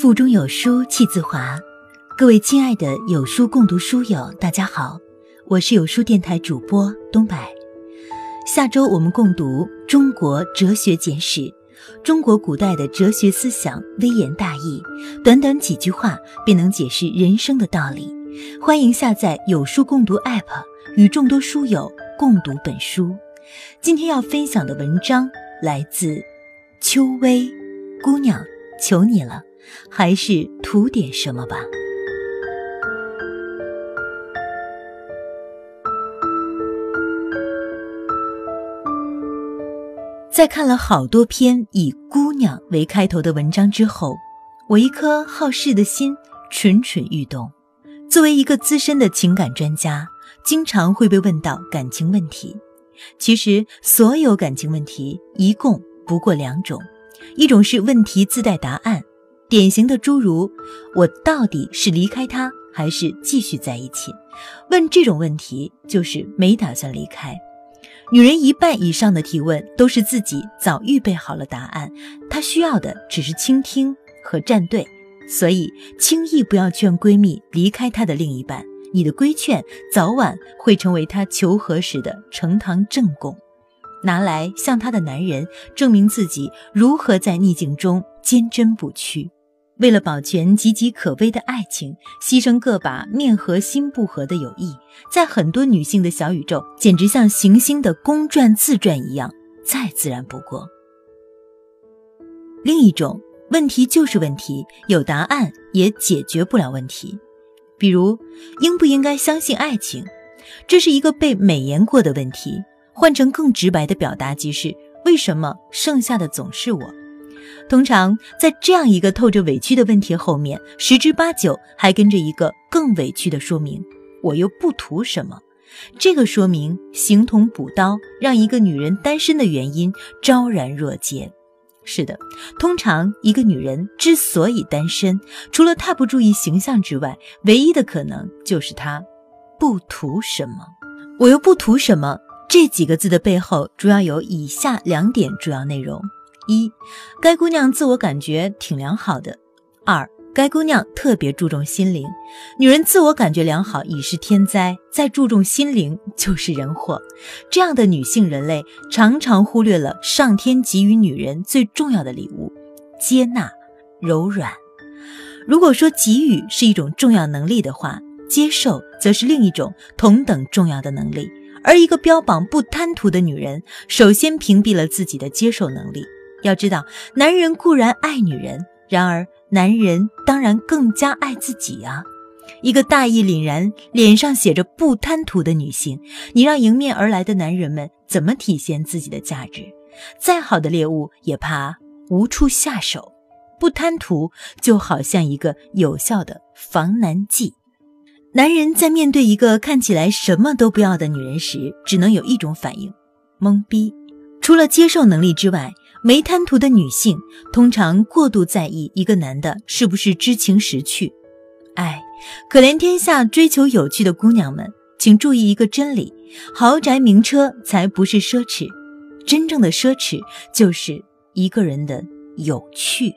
腹中有书气自华，各位亲爱的有书共读书友，大家好，我是有书电台主播东柏。下周我们共读《中国哲学简史》，中国古代的哲学思想微言大义，短短几句话便能解释人生的道理。欢迎下载有书共读 App，与众多书友共读本书。今天要分享的文章来自秋薇姑娘，求你了。还是图点什么吧。在看了好多篇以“姑娘”为开头的文章之后，我一颗好事的心蠢蠢欲动。作为一个资深的情感专家，经常会被问到感情问题。其实，所有感情问题一共不过两种：一种是问题自带答案。典型的诸如“我到底是离开他，还是继续在一起？”问这种问题就是没打算离开。女人一半以上的提问都是自己早预备好了答案，她需要的只是倾听和站队。所以，轻易不要劝闺蜜离开她的另一半，你的规劝早晚会成为她求和时的呈堂证供，拿来向她的男人证明自己如何在逆境中坚贞不屈。为了保全岌岌可危的爱情，牺牲个把面和心不和的友谊，在很多女性的小宇宙，简直像行星的公转自转一样，再自然不过。另一种问题就是问题，有答案也解决不了问题。比如，应不应该相信爱情？这是一个被美言过的问题。换成更直白的表达，即是为什么剩下的总是我？通常在这样一个透着委屈的问题后面，十之八九还跟着一个更委屈的说明：我又不图什么。这个说明形同补刀，让一个女人单身的原因昭然若揭。是的，通常一个女人之所以单身，除了太不注意形象之外，唯一的可能就是她不图什么。我又不图什么？这几个字的背后，主要有以下两点主要内容。一，该姑娘自我感觉挺良好的。二，该姑娘特别注重心灵。女人自我感觉良好已是天灾，再注重心灵就是人祸。这样的女性人类常常忽略了上天给予女人最重要的礼物——接纳、柔软。如果说给予是一种重要能力的话，接受则是另一种同等重要的能力。而一个标榜不贪图的女人，首先屏蔽了自己的接受能力。要知道，男人固然爱女人，然而男人当然更加爱自己啊！一个大义凛然、脸上写着“不贪图”的女性，你让迎面而来的男人们怎么体现自己的价值？再好的猎物也怕无处下手。不贪图就好像一个有效的防男剂。男人在面对一个看起来什么都不要的女人时，只能有一种反应：懵逼。除了接受能力之外，没贪图的女性通常过度在意一个男的是不是知情识趣。哎，可怜天下追求有趣的姑娘们，请注意一个真理：豪宅名车才不是奢侈，真正的奢侈就是一个人的有趣。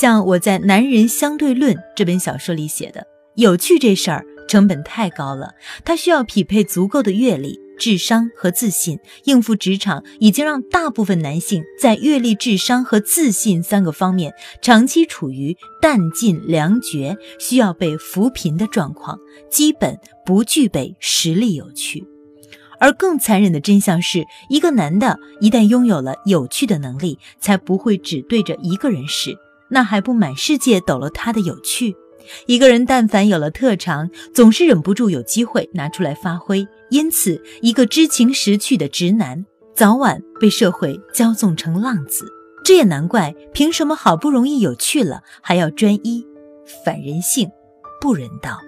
像我在《男人相对论》这本小说里写的，有趣这事儿成本太高了，它需要匹配足够的阅历。智商和自信应付职场，已经让大部分男性在阅历、智商和自信三个方面长期处于弹尽粮绝、需要被扶贫的状况，基本不具备实力有趣。而更残忍的真相是，一个男的一旦拥有了有趣的能力，才不会只对着一个人使，那还不满世界抖了他的有趣？一个人但凡有了特长，总是忍不住有机会拿出来发挥。因此，一个知情识趣的直男，早晚被社会骄纵成浪子。这也难怪，凭什么好不容易有趣了，还要专一？反人性，不人道。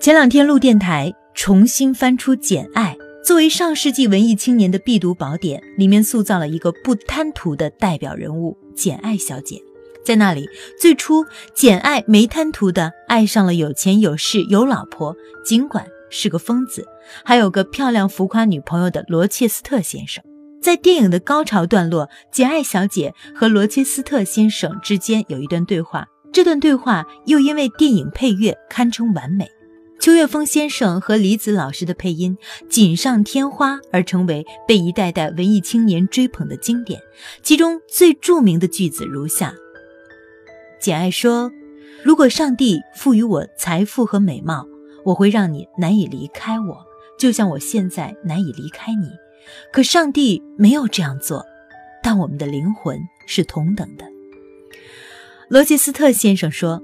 前两天录电台，重新翻出《简爱》，作为上世纪文艺青年的必读宝典，里面塑造了一个不贪图的代表人物——简爱小姐。在那里，最初简爱没贪图的爱上了有钱有势有老婆，尽管是个疯子，还有个漂亮浮夸女朋友的罗切斯特先生。在电影的高潮段落，简爱小姐和罗切斯特先生之间有一段对话，这段对话又因为电影配乐堪称完美，邱岳峰先生和李子老师的配音锦上添花，而成为被一代代文艺青年追捧的经典。其中最著名的句子如下：简爱说：“如果上帝赋予我财富和美貌，我会让你难以离开我，就像我现在难以离开你。可上帝没有这样做，但我们的灵魂是同等的。”罗切斯特先生说：“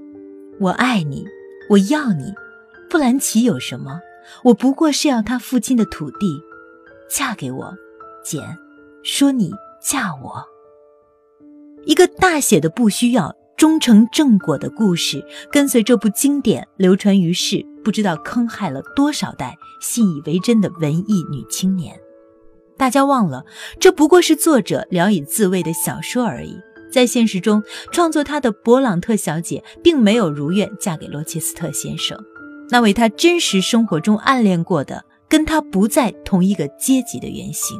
我爱你，我要你，布兰奇有什么？我不过是要他父亲的土地，嫁给我，简，说你嫁我。”一个大写的不需要，终成正果的故事，跟随这部经典流传于世，不知道坑害了多少代信以为真的文艺女青年。大家忘了，这不过是作者聊以自慰的小说而已。在现实中，创作她的勃朗特小姐并没有如愿嫁给罗切斯特先生，那位她真实生活中暗恋过的、跟她不在同一个阶级的原型。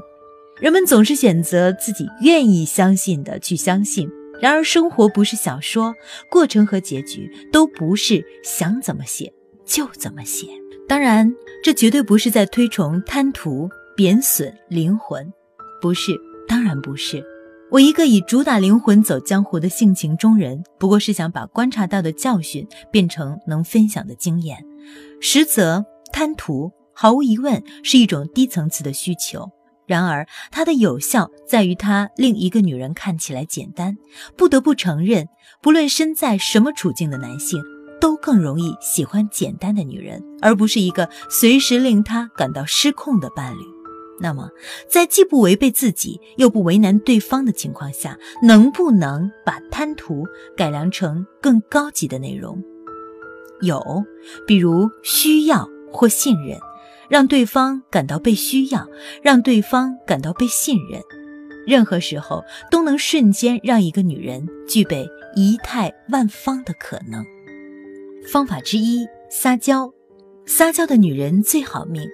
人们总是选择自己愿意相信的去相信，然而生活不是小说，过程和结局都不是想怎么写就怎么写。当然，这绝对不是在推崇贪图、贬损灵魂，不是，当然不是。我一个以主打灵魂走江湖的性情中人，不过是想把观察到的教训变成能分享的经验。实则贪图毫无疑问是一种低层次的需求，然而它的有效在于它令一个女人看起来简单。不得不承认，不论身在什么处境的男性，都更容易喜欢简单的女人，而不是一个随时令他感到失控的伴侣。那么，在既不违背自己又不为难对方的情况下，能不能把贪图改良成更高级的内容？有，比如需要或信任，让对方感到被需要，让对方感到被信任，任何时候都能瞬间让一个女人具备仪态万方的可能。方法之一：撒娇。撒娇的女人最好命。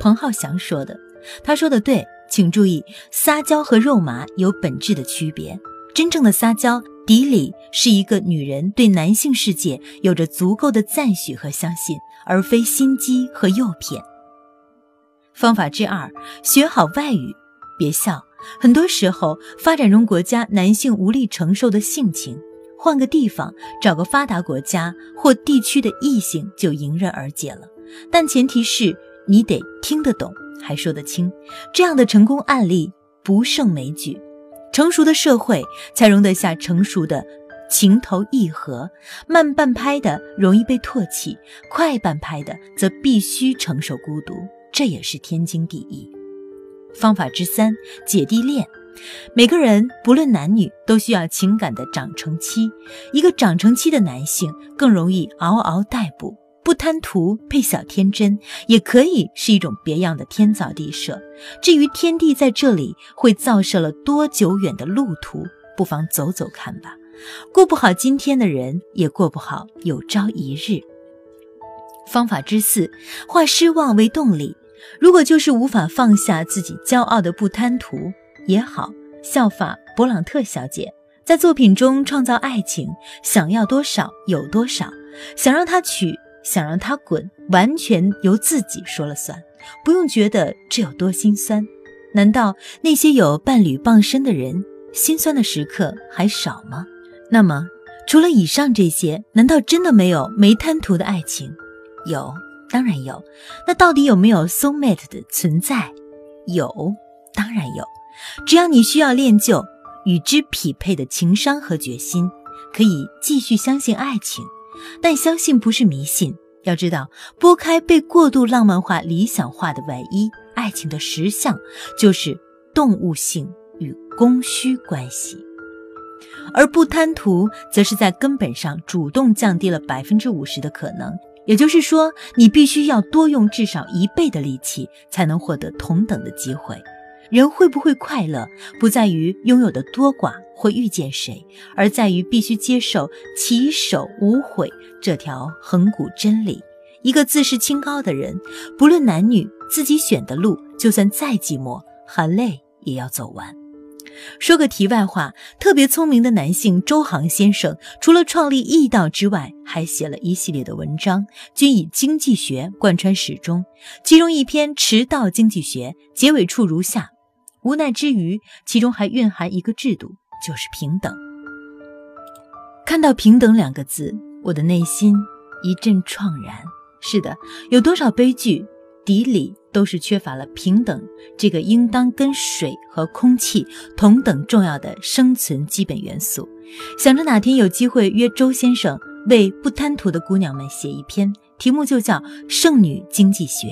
彭浩翔说的。他说的对，请注意，撒娇和肉麻有本质的区别。真正的撒娇，底里是一个女人对男性世界有着足够的赞许和相信，而非心机和诱骗。方法之二，学好外语。别笑，很多时候，发展中国家男性无力承受的性情，换个地方，找个发达国家或地区的异性就迎刃而解了。但前提是你得听得懂。还说得清，这样的成功案例不胜枚举。成熟的社会才容得下成熟的情投意合，慢半拍的容易被唾弃，快半拍的则必须承受孤独，这也是天经地义。方法之三：姐弟恋。每个人不论男女都需要情感的长成期，一个长成期的男性更容易嗷嗷待哺。不贪图配小天真，也可以是一种别样的天造地设。至于天地在这里会造设了多久远的路途，不妨走走看吧。过不好今天的人，也过不好有朝一日。方法之四，化失望为动力。如果就是无法放下自己骄傲的不贪图也好，效法勃朗特小姐，在作品中创造爱情，想要多少有多少，想让他娶。想让他滚，完全由自己说了算，不用觉得这有多心酸。难道那些有伴侣傍身的人，心酸的时刻还少吗？那么，除了以上这些，难道真的没有没贪图的爱情？有，当然有。那到底有没有 soul mate 的存在？有，当然有。只要你需要练就与之匹配的情商和决心，可以继续相信爱情。但相信不是迷信，要知道，拨开被过度浪漫化、理想化的外衣，爱情的实相就是动物性与供需关系，而不贪图，则是在根本上主动降低了百分之五十的可能。也就是说，你必须要多用至少一倍的力气，才能获得同等的机会。人会不会快乐，不在于拥有的多寡或遇见谁，而在于必须接受起手无悔这条恒古真理。一个自视清高的人，不论男女，自己选的路，就算再寂寞、含泪，也要走完。说个题外话，特别聪明的男性周航先生，除了创立易道之外，还写了一系列的文章，均以经济学贯穿始终。其中一篇《迟到经济学》结尾处如下：无奈之余，其中还蕴含一个制度，就是平等。看到“平等”两个字，我的内心一阵怆然。是的，有多少悲剧？底里都是缺乏了平等这个应当跟水和空气同等重要的生存基本元素。想着哪天有机会约周先生为不贪图的姑娘们写一篇，题目就叫《剩女经济学》。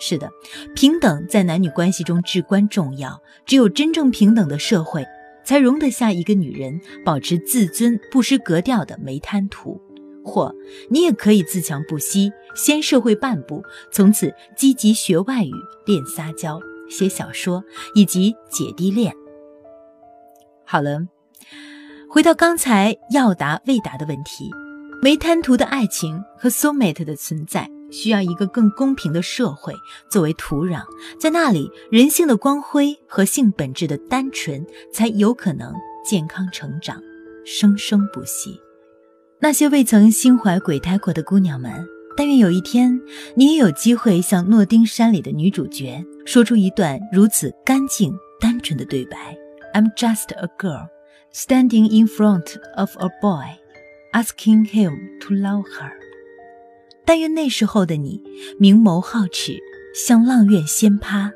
是的，平等在男女关系中至关重要。只有真正平等的社会，才容得下一个女人保持自尊、不失格调的没贪图。或你也可以自强不息，先社会半步，从此积极学外语、练撒娇、写小说以及姐弟恋。好了，回到刚才要答未答的问题，没贪图的爱情和 soulmate 的存在，需要一个更公平的社会作为土壤，在那里人性的光辉和性本质的单纯才有可能健康成长，生生不息。那些未曾心怀鬼胎过的姑娘们，但愿有一天，你也有机会像《诺丁山》里的女主角，说出一段如此干净、单纯的对白：“I'm just a girl standing in front of a boy, asking him to love her。”但愿那时候的你，明眸皓齿，像阆苑仙葩；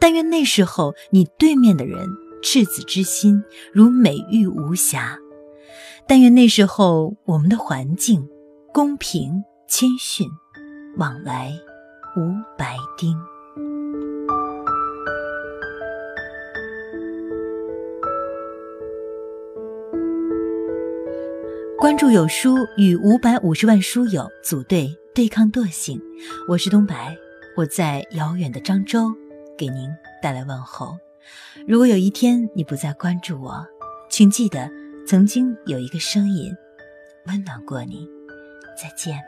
但愿那时候你对面的人，赤子之心，如美玉无瑕。但愿那时候我们的环境公平谦逊，往来无白丁。关注有书，与五百五十万书友组队对抗惰性。我是东白，我在遥远的漳州给您带来问候。如果有一天你不再关注我，请记得。曾经有一个声音温暖过你，再见。